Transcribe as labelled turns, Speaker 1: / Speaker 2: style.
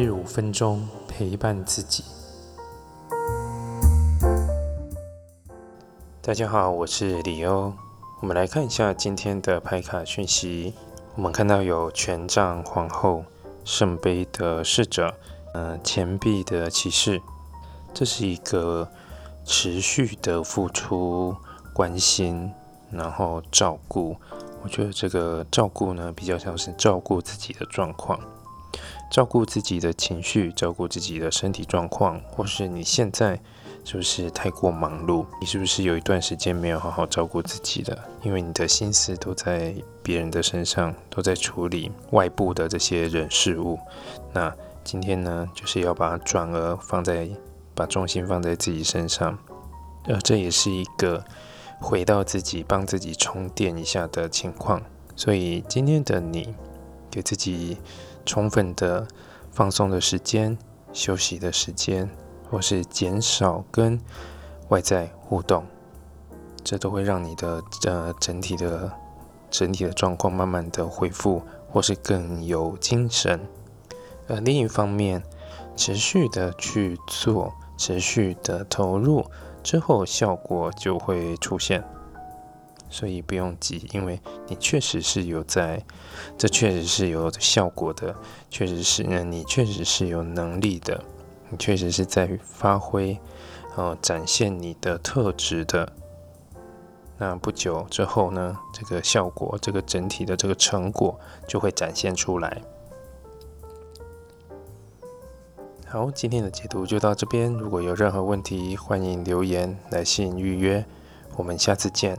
Speaker 1: 日五分钟陪伴自己。大家好，我是李欧。我们来看一下今天的牌卡讯息。我们看到有权杖皇后、圣杯的侍者、嗯，钱币的骑士。这是一个持续的付出、关心，然后照顾。我觉得这个照顾呢，比较像是照顾自己的状况，照顾自己的情绪，照顾自己的身体状况，或是你现在是不是太过忙碌？你是不是有一段时间没有好好照顾自己的？因为你的心思都在别人的身上，都在处理外部的这些人事物。那今天呢，就是要把转而放在，把重心放在自己身上，呃，这也是一个。回到自己，帮自己充电一下的情况，所以今天的你，给自己充分的放松的时间、休息的时间，或是减少跟外在互动，这都会让你的呃整体的整体的状况慢慢的恢复，或是更有精神。呃，另一方面，持续的去做，持续的投入。之后效果就会出现，所以不用急，因为你确实是有在，这确实是有效果的，确实是，嗯，你确实是有能力的，你确实是在发挥，呃，展现你的特质的。那不久之后呢，这个效果，这个整体的这个成果就会展现出来。好，今天的解读就到这边。如果有任何问题，欢迎留言、来信预约。我们下次见。